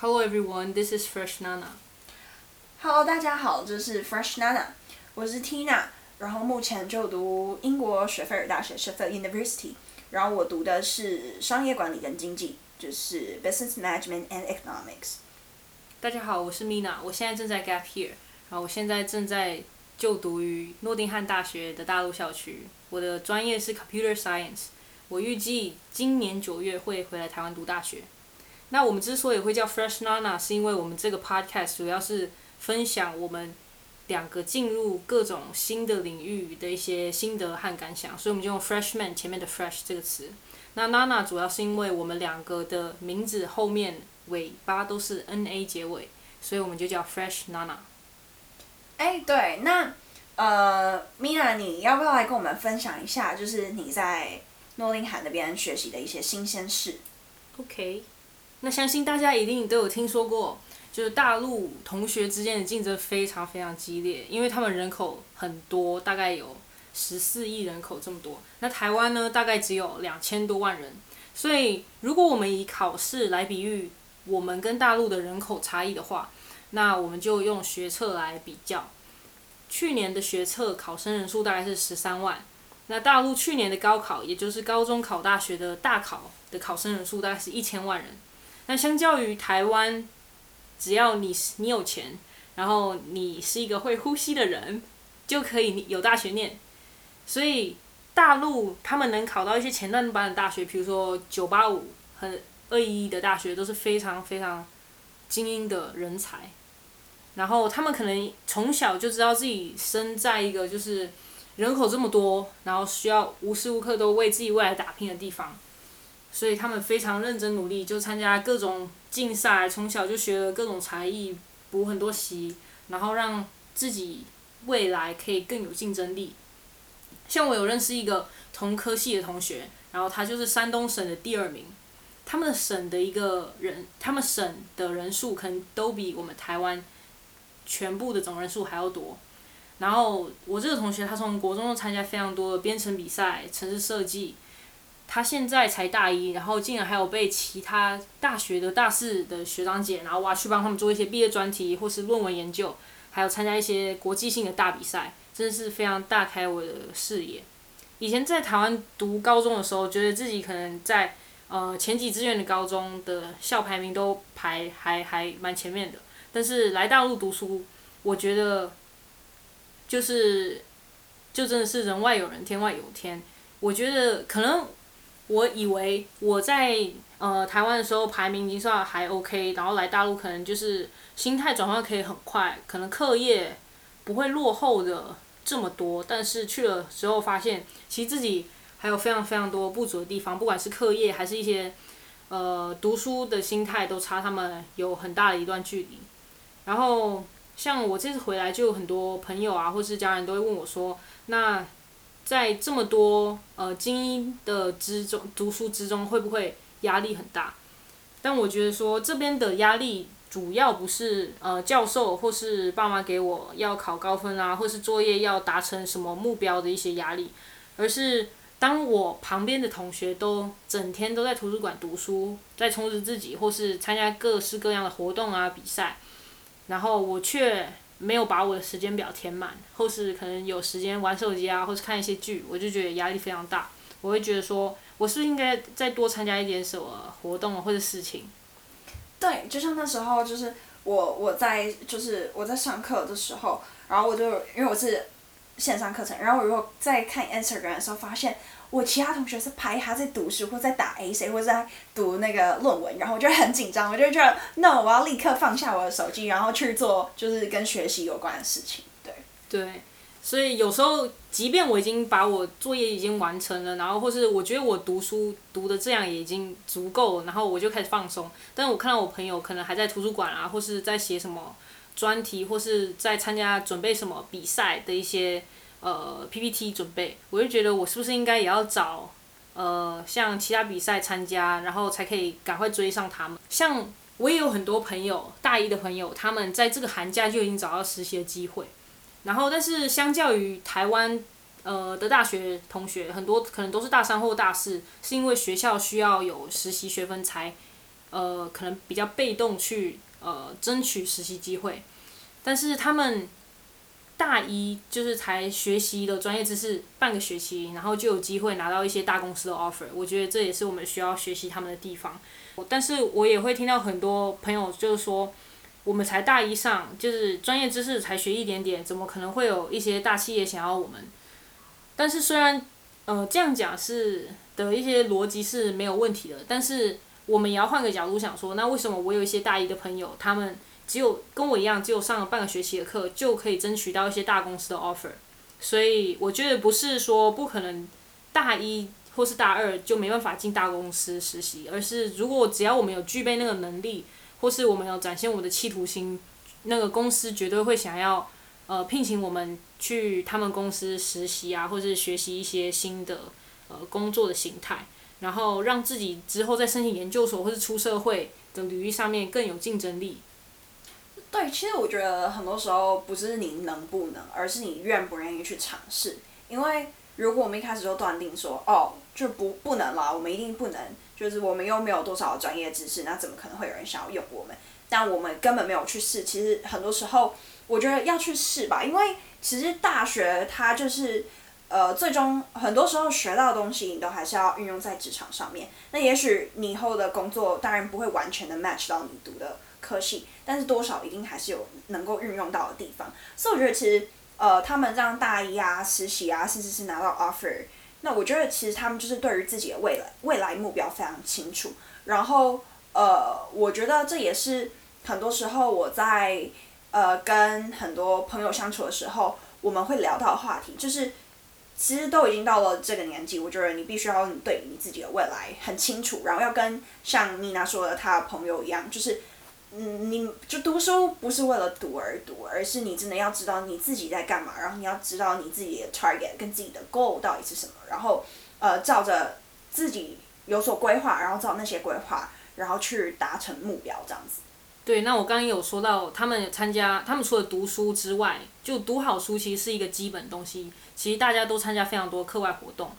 Hello everyone, this is Fresh Nana. Hello，大家好，这是 Fresh Nana，我是 Tina，然后目前就读英国雪菲尔大学 Sheffield University，然后我读的是商业管理跟经济，就是 Business Management and Economics。大家好，我是 Mina，我现在正在 Gap Year，然后我现在正在就读于诺丁汉大学的大陆校区，我的专业是 Computer Science，我预计今年九月会回来台湾读大学。那我们之所以会叫 Fresh Nana，是因为我们这个 Podcast 主要是分享我们两个进入各种新的领域的一些心得和感想，所以我们就用 Freshman 前面的 Fresh 这个词。那 Nana 主要是因为我们两个的名字后面尾巴都是 N-A 结尾，所以我们就叫 Fresh Nana。哎，对，那呃，Mina，你要不要来跟我们分享一下，就是你在诺丁汉那边学习的一些新鲜事？OK，那相信大家一定都有听说过，就是大陆同学之间的竞争非常非常激烈，因为他们人口很多，大概有十四亿人口这么多。那台湾呢，大概只有两千多万人，所以如果我们以考试来比喻我们跟大陆的人口差异的话，那我们就用学测来比较。去年的学测考生人数大概是十三万，那大陆去年的高考，也就是高中考大学的大考的考生人数大概是一千万人。那相较于台湾，只要你你有钱，然后你是一个会呼吸的人，就可以有大学念。所以大陆他们能考到一些前段班的大学，比如说九八五和二一一的大学，都是非常非常精英的人才。然后他们可能从小就知道自己生在一个就是人口这么多，然后需要无时无刻都为自己未来打拼的地方。所以他们非常认真努力，就参加各种竞赛，从小就学了各种才艺，补很多习，然后让自己未来可以更有竞争力。像我有认识一个同科系的同学，然后他就是山东省的第二名，他们省的一个人，他们省的人数可能都比我们台湾全部的总人数还要多。然后我这个同学，他从国中就参加非常多的编程比赛、城市设计。他现在才大一，然后竟然还有被其他大学的大四的学长姐，然后挖去帮他们做一些毕业专题或是论文研究，还有参加一些国际性的大比赛，真的是非常大开我的视野。以前在台湾读高中的时候，觉得自己可能在呃前几志愿的高中的校排名都排还还蛮前面的，但是来大陆读书，我觉得就是就真的是人外有人，天外有天。我觉得可能。我以为我在呃台湾的时候排名已经算还 OK，然后来大陆可能就是心态转换可以很快，可能课业不会落后的这么多。但是去了之后发现，其实自己还有非常非常多不足的地方，不管是课业还是一些呃读书的心态，都差他们有很大的一段距离。然后像我这次回来，就有很多朋友啊，或是家人都会问我说，那。在这么多呃精英的之中读书之中，会不会压力很大？但我觉得说这边的压力主要不是呃教授或是爸妈给我要考高分啊，或是作业要达成什么目标的一些压力，而是当我旁边的同学都整天都在图书馆读书，在充实自己，或是参加各式各样的活动啊比赛，然后我却。没有把我的时间表填满，或是可能有时间玩手机啊，或是看一些剧，我就觉得压力非常大。我会觉得说，我是不是应该再多参加一点什么活动或者事情？对，就像那时候，就是我我在就是我在上课的时候，然后我就因为我是线上课程，然后我如果在看 Instagram 的时候发现。我其他同学是拍他在读书，或在打 A C，或者在读那个论文，然后我就很紧张，我就觉得，no，我要立刻放下我的手机，然后去做就是跟学习有关的事情。对。对，所以有时候，即便我已经把我作业已经完成了，然后或是我觉得我读书读的这样也已经足够了，然后我就开始放松。但是我看到我朋友可能还在图书馆啊，或是在写什么专题，或是在参加准备什么比赛的一些。呃，PPT 准备，我就觉得我是不是应该也要找，呃，像其他比赛参加，然后才可以赶快追上他们。像我也有很多朋友，大一的朋友，他们在这个寒假就已经找到实习的机会。然后，但是相较于台湾，呃的大学同学，很多可能都是大三或大四，是因为学校需要有实习学分才呃可能比较被动去呃争取实习机会，但是他们大一就是才学习的专业知识半个学期，然后就有机会拿到一些大公司的 offer，我觉得这也是我们需要学习他们的地方。但是我也会听到很多朋友就是说，我们才大一上，就是专业知识才学一点点，怎么可能会有一些大企业想要我们？但是虽然呃这样讲是的一些逻辑是没有问题的，但是我们也要换个角度想说，那为什么我有一些大一的朋友，他们只有跟我一样，只有上了半个学期的课，就可以争取到一些大公司的 offer？所以我觉得不是说不可能大一。或是大二就没办法进大公司实习，而是如果只要我们有具备那个能力，或是我们有展现我们的企图心，那个公司绝对会想要呃聘请我们去他们公司实习啊，或是学习一些新的呃工作的形态，然后让自己之后在申请研究所或是出社会的履历上面更有竞争力。对，其实我觉得很多时候不是你能不能，而是你愿不愿意去尝试，因为。如果我们一开始就断定说，哦，就不不能啦，我们一定不能，就是我们又没有多少专业知识，那怎么可能会有人想要用我们？但我们根本没有去试。其实很多时候，我觉得要去试吧，因为其实大学它就是，呃，最终很多时候学到的东西，你都还是要运用在职场上面。那也许你以后的工作当然不会完全的 match 到你读的科系，但是多少一定还是有能够运用到的地方。所以我觉得其实。呃，他们让大一啊实习啊，甚至是拿到 offer，那我觉得其实他们就是对于自己的未来未来目标非常清楚。然后呃，我觉得这也是很多时候我在呃跟很多朋友相处的时候，我们会聊到的话题，就是其实都已经到了这个年纪，我觉得你必须要对你自己的未来很清楚，然后要跟像妮娜说的她的朋友一样，就是。嗯，你就读书不是为了读而读，而是你真的要知道你自己在干嘛，然后你要知道你自己的 target 跟自己的 goal 到底是什么，然后呃照着自己有所规划，然后照那些规划，然后去达成目标这样子。对，那我刚刚有说到，他们参加，他们除了读书之外，就读好书其实是一个基本东西。其实大家都参加非常多课外活动，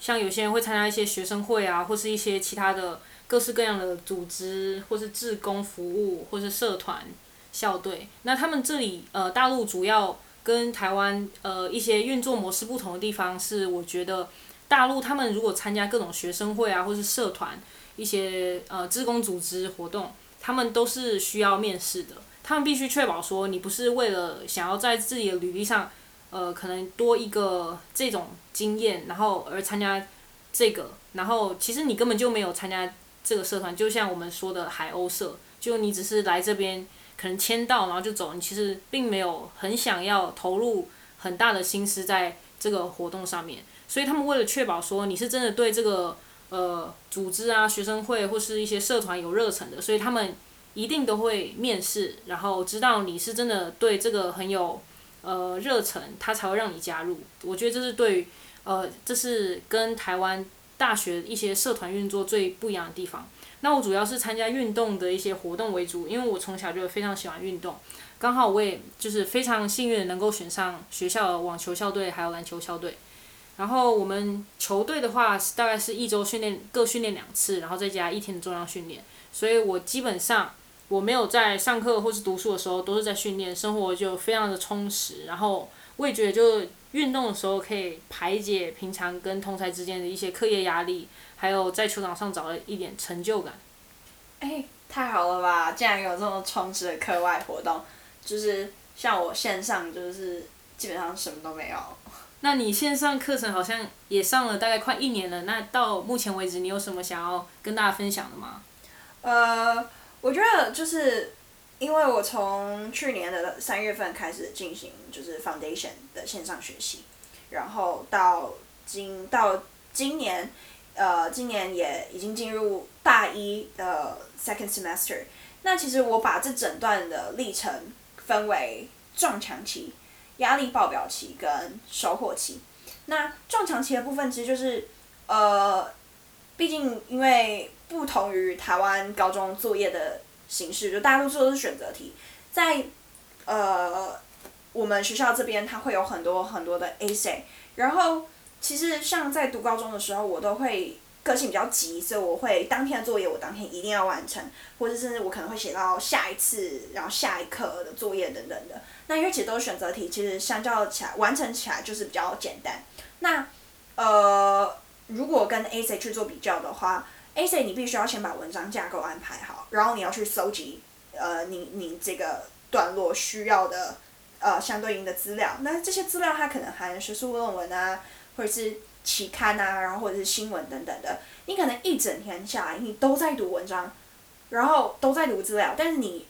像有些人会参加一些学生会啊，或是一些其他的。各式各样的组织，或是志工服务，或是社团、校队。那他们这里，呃，大陆主要跟台湾呃一些运作模式不同的地方是，我觉得大陆他们如果参加各种学生会啊，或是社团一些呃志工组织活动，他们都是需要面试的。他们必须确保说，你不是为了想要在自己的履历上，呃，可能多一个这种经验，然后而参加这个，然后其实你根本就没有参加。这个社团就像我们说的海鸥社，就你只是来这边可能签到，然后就走，你其实并没有很想要投入很大的心思在这个活动上面。所以他们为了确保说你是真的对这个呃组织啊、学生会或是一些社团有热忱的，所以他们一定都会面试，然后知道你是真的对这个很有呃热忱，他才会让你加入。我觉得这是对呃，这是跟台湾。大学一些社团运作最不一样的地方，那我主要是参加运动的一些活动为主，因为我从小就非常喜欢运动，刚好我也就是非常幸运能够选上学校网球校队还有篮球校队，然后我们球队的话大概是一周训练各训练两次，然后再加一天的重量训练，所以我基本上我没有在上课或是读书的时候都是在训练，生活就非常的充实，然后我也觉得就。运动的时候可以排解平常跟同才之间的一些课业压力，还有在球场上找了一点成就感。哎，太好了吧！竟然有这么充实的课外活动，就是像我线上就是基本上什么都没有。那你线上课程好像也上了大概快一年了，那到目前为止你有什么想要跟大家分享的吗？呃，我觉得就是。因为我从去年的三月份开始进行就是 foundation 的线上学习，然后到今到今年，呃，今年也已经进入大一的 second semester。那其实我把这整段的历程分为撞墙期、压力爆表期跟收获期。那撞墙期的部分其实就是，呃，毕竟因为不同于台湾高中作业的。形式就大多数都是选择题，在呃我们学校这边，它会有很多很多的 essay，然后其实像在读高中的时候，我都会个性比较急，所以我会当天的作业我当天一定要完成，或者甚至我可能会写到下一次，然后下一课的作业等等的。那因为其实都是选择题，其实相较起来完成起来就是比较简单。那呃，如果跟 A C 去做比较的话，A C 你必须要先把文章架构安排好，然后你要去搜集呃你你这个段落需要的呃相对应的资料。那这些资料它可能含学术论文啊，或者是期刊啊，然后或者是新闻等等的。你可能一整天下来，你都在读文章，然后都在读资料，但是你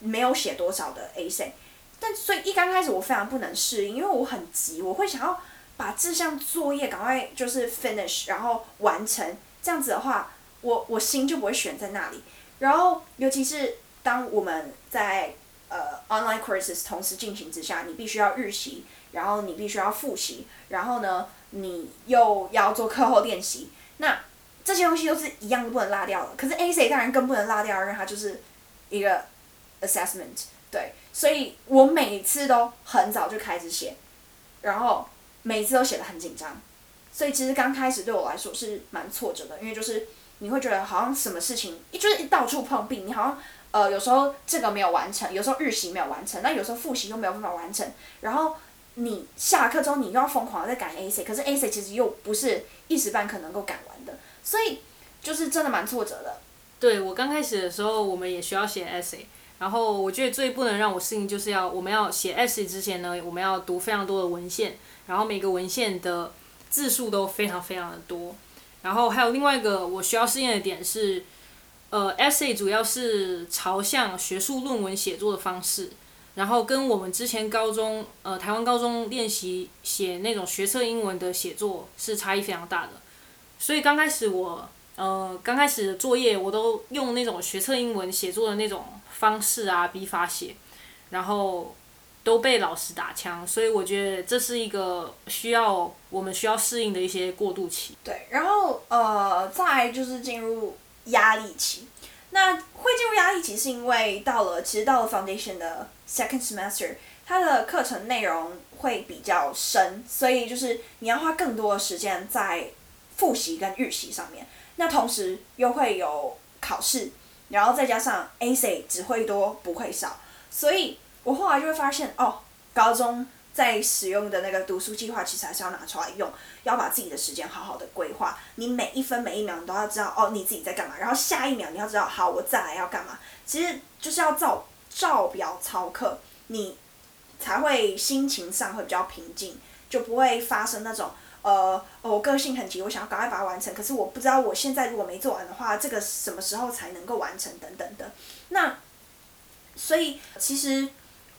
没有写多少的 A C。但所以一刚开始我非常不能适应，因为我很急，我会想要。把这项作业赶快就是 finish，然后完成，这样子的话，我我心就不会悬在那里。然后，尤其是当我们在呃 online courses 同时进行之下，你必须要预习，然后你必须要复习，然后呢，你又要做课后练习，那这些东西都是一样都不能落掉的。可是 A C 当然更不能落掉，因为它就是一个 assessment，对，所以我每次都很早就开始写，然后。每次都写的很紧张，所以其实刚开始对我来说是蛮挫折的，因为就是你会觉得好像什么事情一就是一到处碰壁，你好像呃有时候这个没有完成，有时候日习没有完成，那有时候复习又没有办法完成，然后你下课之后你又要疯狂的在赶 A C，可是 A C 其实又不是一时半刻能够赶完的，所以就是真的蛮挫折的。对我刚开始的时候，我们也需要写 essay，然后我觉得最不能让我适应就是要我们要写 essay 之前呢，我们要读非常多的文献。然后每个文献的字数都非常非常的多，然后还有另外一个我需要适应的点是，呃，essay 主要是朝向学术论文写作的方式，然后跟我们之前高中呃台湾高中练习写那种学测英文的写作是差异非常大的，所以刚开始我呃刚开始的作业我都用那种学测英文写作的那种方式啊笔法写，然后。都被老师打枪，所以我觉得这是一个需要我们需要适应的一些过渡期。对，然后呃，再就是进入压力期。那会进入压力期，是因为到了其实到了 foundation 的 second semester，它的课程内容会比较深，所以就是你要花更多的时间在复习跟预习上面。那同时又会有考试，然后再加上 A C 只会多不会少，所以。我后来就会发现，哦，高中在使用的那个读书计划，其实还是要拿出来用，要把自己的时间好好的规划。你每一分每一秒，你都要知道，哦，你自己在干嘛。然后下一秒，你要知道，好，我再来要干嘛。其实就是要照照表操课，你才会心情上会比较平静，就不会发生那种，呃，哦我个性很急，我想要赶快把它完成，可是我不知道我现在如果没做完的话，这个什么时候才能够完成等等的。那所以其实。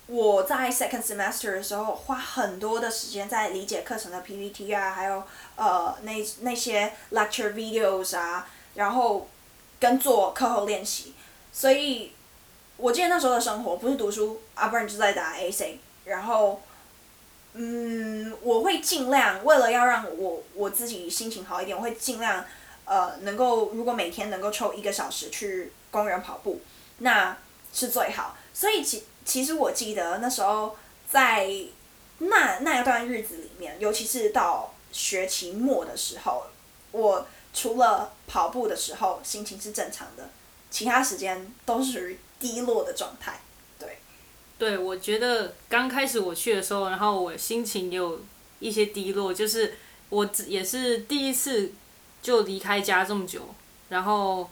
我在 second semester 的时候花很多的时间在理解课程的 PPT 啊，还有呃那那些 lecture videos 啊，然后跟做课后练习。所以，我记得那时候的生活不是读书啊，不然就在打 AC。然后，嗯，我会尽量为了要让我我自己心情好一点，我会尽量呃能够如果每天能够抽一个小时去公园跑步，那是最好。所以其其实我记得那时候在那那一段日子里面，尤其是到学期末的时候，我除了跑步的时候心情是正常的，其他时间都是属于低落的状态。对，对，我觉得刚开始我去的时候，然后我心情也有一些低落，就是我也是第一次就离开家这么久，然后。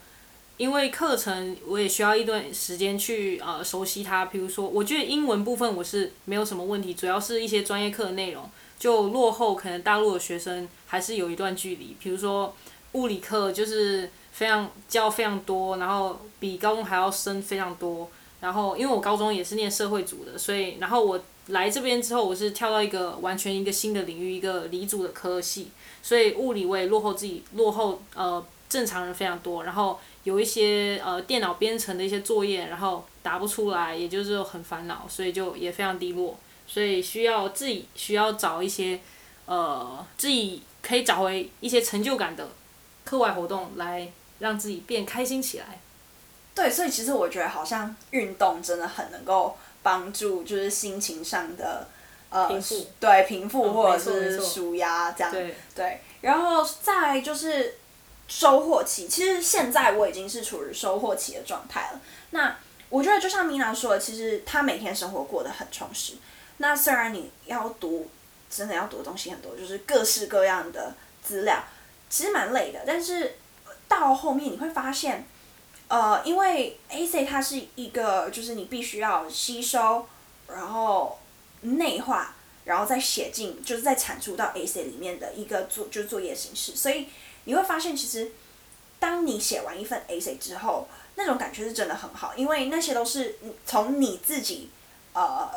因为课程我也需要一段时间去呃熟悉它，比如说我觉得英文部分我是没有什么问题，主要是一些专业课的内容就落后，可能大陆的学生还是有一段距离。比如说物理课就是非常教非常多，然后比高中还要深非常多。然后因为我高中也是念社会组的，所以然后我来这边之后，我是跳到一个完全一个新的领域，一个理组的科系，所以物理我也落后自己落后呃正常人非常多，然后。有一些呃电脑编程的一些作业，然后答不出来，也就是很烦恼，所以就也非常低落，所以需要自己需要找一些呃自己可以找回一些成就感的课外活动，来让自己变开心起来。对，所以其实我觉得好像运动真的很能够帮助，就是心情上的呃平复，对平复或者是舒压这样。对。对，然后再就是。收获期。其实现在我已经是处于收获期的状态了。那我觉得就像米娜说的，其实她每天生活过得很充实。那虽然你要读，真的要读的东西很多，就是各式各样的资料，其实蛮累的。但是到后面你会发现，呃，因为 A C 它是一个，就是你必须要吸收，然后内化，然后再写进，就是再产出到 A C 里面的一个作，就是作业形式。所以你会发现，其实当你写完一份 A C 之后，那种感觉是真的很好，因为那些都是从你自己，呃。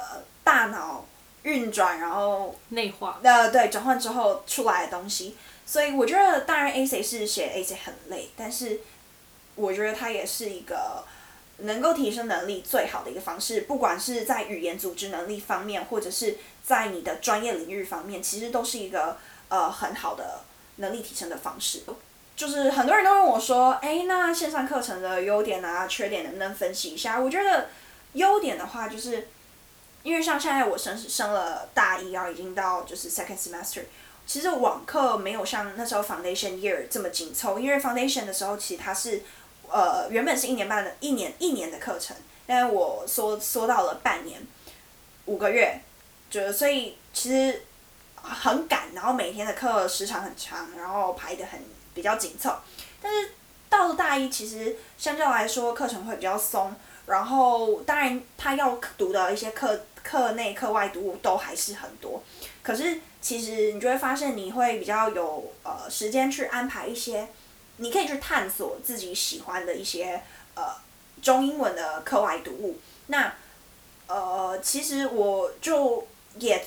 大脑运转，然后内化，呃，对，转换之后出来的东西，所以我觉得，当然，A C 是写 A C 很累，但是我觉得它也是一个能够提升能力最好的一个方式，不管是在语言组织能力方面，或者是在你的专业领域方面，其实都是一个呃很好的能力提升的方式。就是很多人都问我说，哎，那线上课程的优点啊、缺点能不能分析一下？我觉得优点的话就是。因为像现在我升升了大一，啊已经到就是 second semester，其实网课没有像那时候 foundation year 这么紧凑。因为 foundation 的时候，其实它是，呃，原本是一年半的，一年一年的课程，但是我缩缩到了半年，五个月，就所以其实很赶，然后每天的课时长很长，然后排的很比较紧凑。但是到了大一，其实相较来说课程会比较松，然后当然他要读的一些课。课内课外读物都还是很多，可是其实你就会发现，你会比较有呃时间去安排一些，你可以去探索自己喜欢的一些呃中英文的课外读物。那呃，其实我就也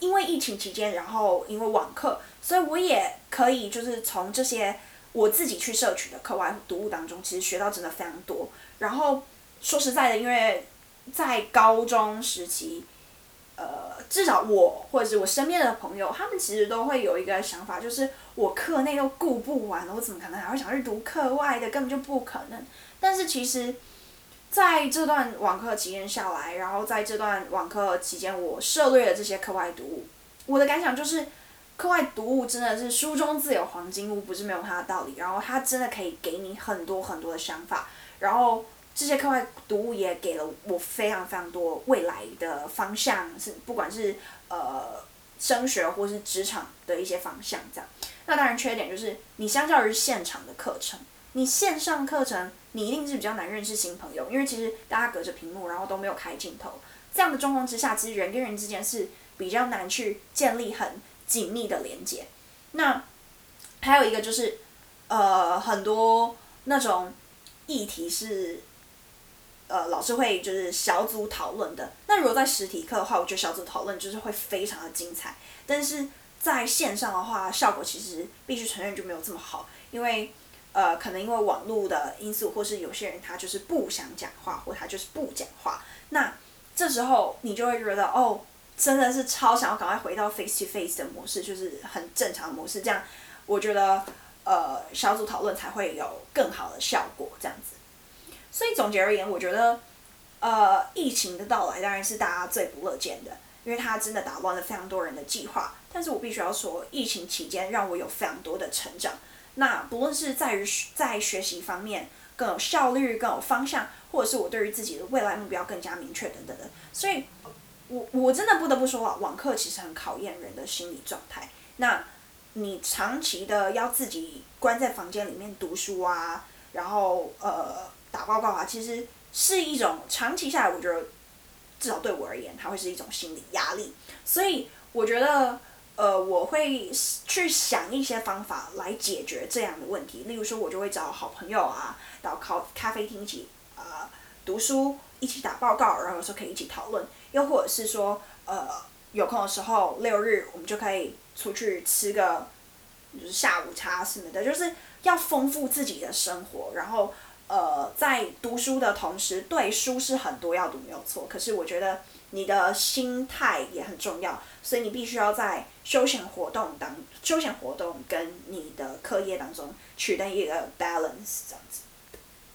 因为疫情期间，然后因为网课，所以我也可以就是从这些我自己去摄取的课外读物当中，其实学到真的非常多。然后说实在的，因为在高中时期，呃，至少我或者是我身边的朋友，他们其实都会有一个想法，就是我课内都顾不完了，我怎么可能还会想去读课外的？根本就不可能。但是其实，在这段网课期间下来，然后在这段网课期间，我涉猎了这些课外读物，我的感想就是，课外读物真的是书中自有黄金屋，不是没有它的道理。然后它真的可以给你很多很多的想法，然后。这些课外读物也给了我非常非常多未来的方向，是不管是呃升学或是职场的一些方向这样。那当然缺点就是，你相较于现场的课程，你线上课程你一定是比较难认识新朋友，因为其实大家隔着屏幕，然后都没有开镜头，这样的状况之下，其实人跟人之间是比较难去建立很紧密的连接。那还有一个就是，呃，很多那种议题是。呃，老师会就是小组讨论的。那如果在实体课的话，我觉得小组讨论就是会非常的精彩。但是在线上的话，效果其实必须承认就没有这么好，因为呃，可能因为网络的因素，或是有些人他就是不想讲话，或他就是不讲话。那这时候你就会觉得，哦，真的是超想要赶快回到 face to face 的模式，就是很正常的模式。这样，我觉得呃，小组讨论才会有更好的效果，这样子。所以总结而言，我觉得，呃，疫情的到来当然是大家最不乐见的，因为它真的打乱了非常多人的计划。但是我必须要说，疫情期间让我有非常多的成长。那不论是在于在学习方面更有效率、更有方向，或者是我对于自己的未来目标更加明确等等的。所以，我我真的不得不说啊，网课其实很考验人的心理状态。那你长期的要自己关在房间里面读书啊，然后呃。打报告啊，其实是一种长期下来，我觉得至少对我而言，它会是一种心理压力。所以我觉得，呃，我会去想一些方法来解决这样的问题。例如说，我就会找好朋友啊，到咖咖啡厅一起啊读书，一起打报告，然后有时候可以一起讨论。又或者是说，呃，有空的时候六日我们就可以出去吃个就是下午茶什么的，就是要丰富自己的生活，然后。呃，在读书的同时，对书是很多要读没有错，可是我觉得你的心态也很重要，所以你必须要在休闲活动当休闲活动跟你的课业当中取得一个 balance 这样子。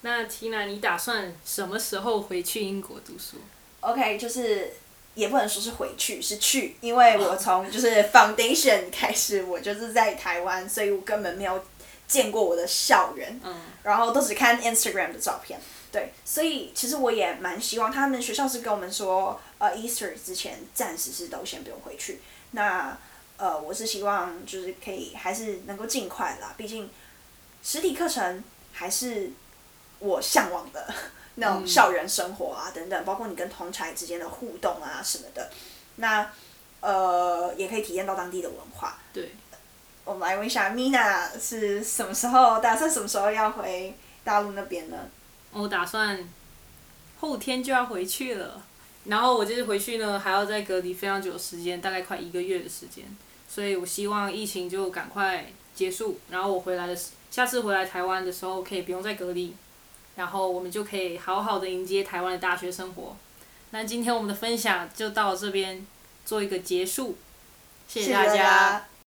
那 Tina，你打算什么时候回去英国读书？OK，就是也不能说是回去，是去，因为我从就是 foundation 开始，我就是在台湾，所以我根本没有。见过我的校园，嗯，然后都只看 Instagram 的照片。对，所以其实我也蛮希望他们学校是跟我们说，呃，Easter 之前暂时是都先不用回去。那呃，我是希望就是可以还是能够尽快啦，毕竟实体课程还是我向往的那种校园生活啊等等，包括你跟同才之间的互动啊什么的。那呃，也可以体验到当地的文化。对。我们来问一下，Mina 是什么时候打算什么时候要回大陆那边呢？我打算后天就要回去了，然后我就是回去呢，还要再隔离非常久的时间，大概快一个月的时间，所以我希望疫情就赶快结束，然后我回来的下次回来台湾的时候可以不用再隔离，然后我们就可以好好的迎接台湾的大学生活。那今天我们的分享就到这边做一个结束，谢谢大家。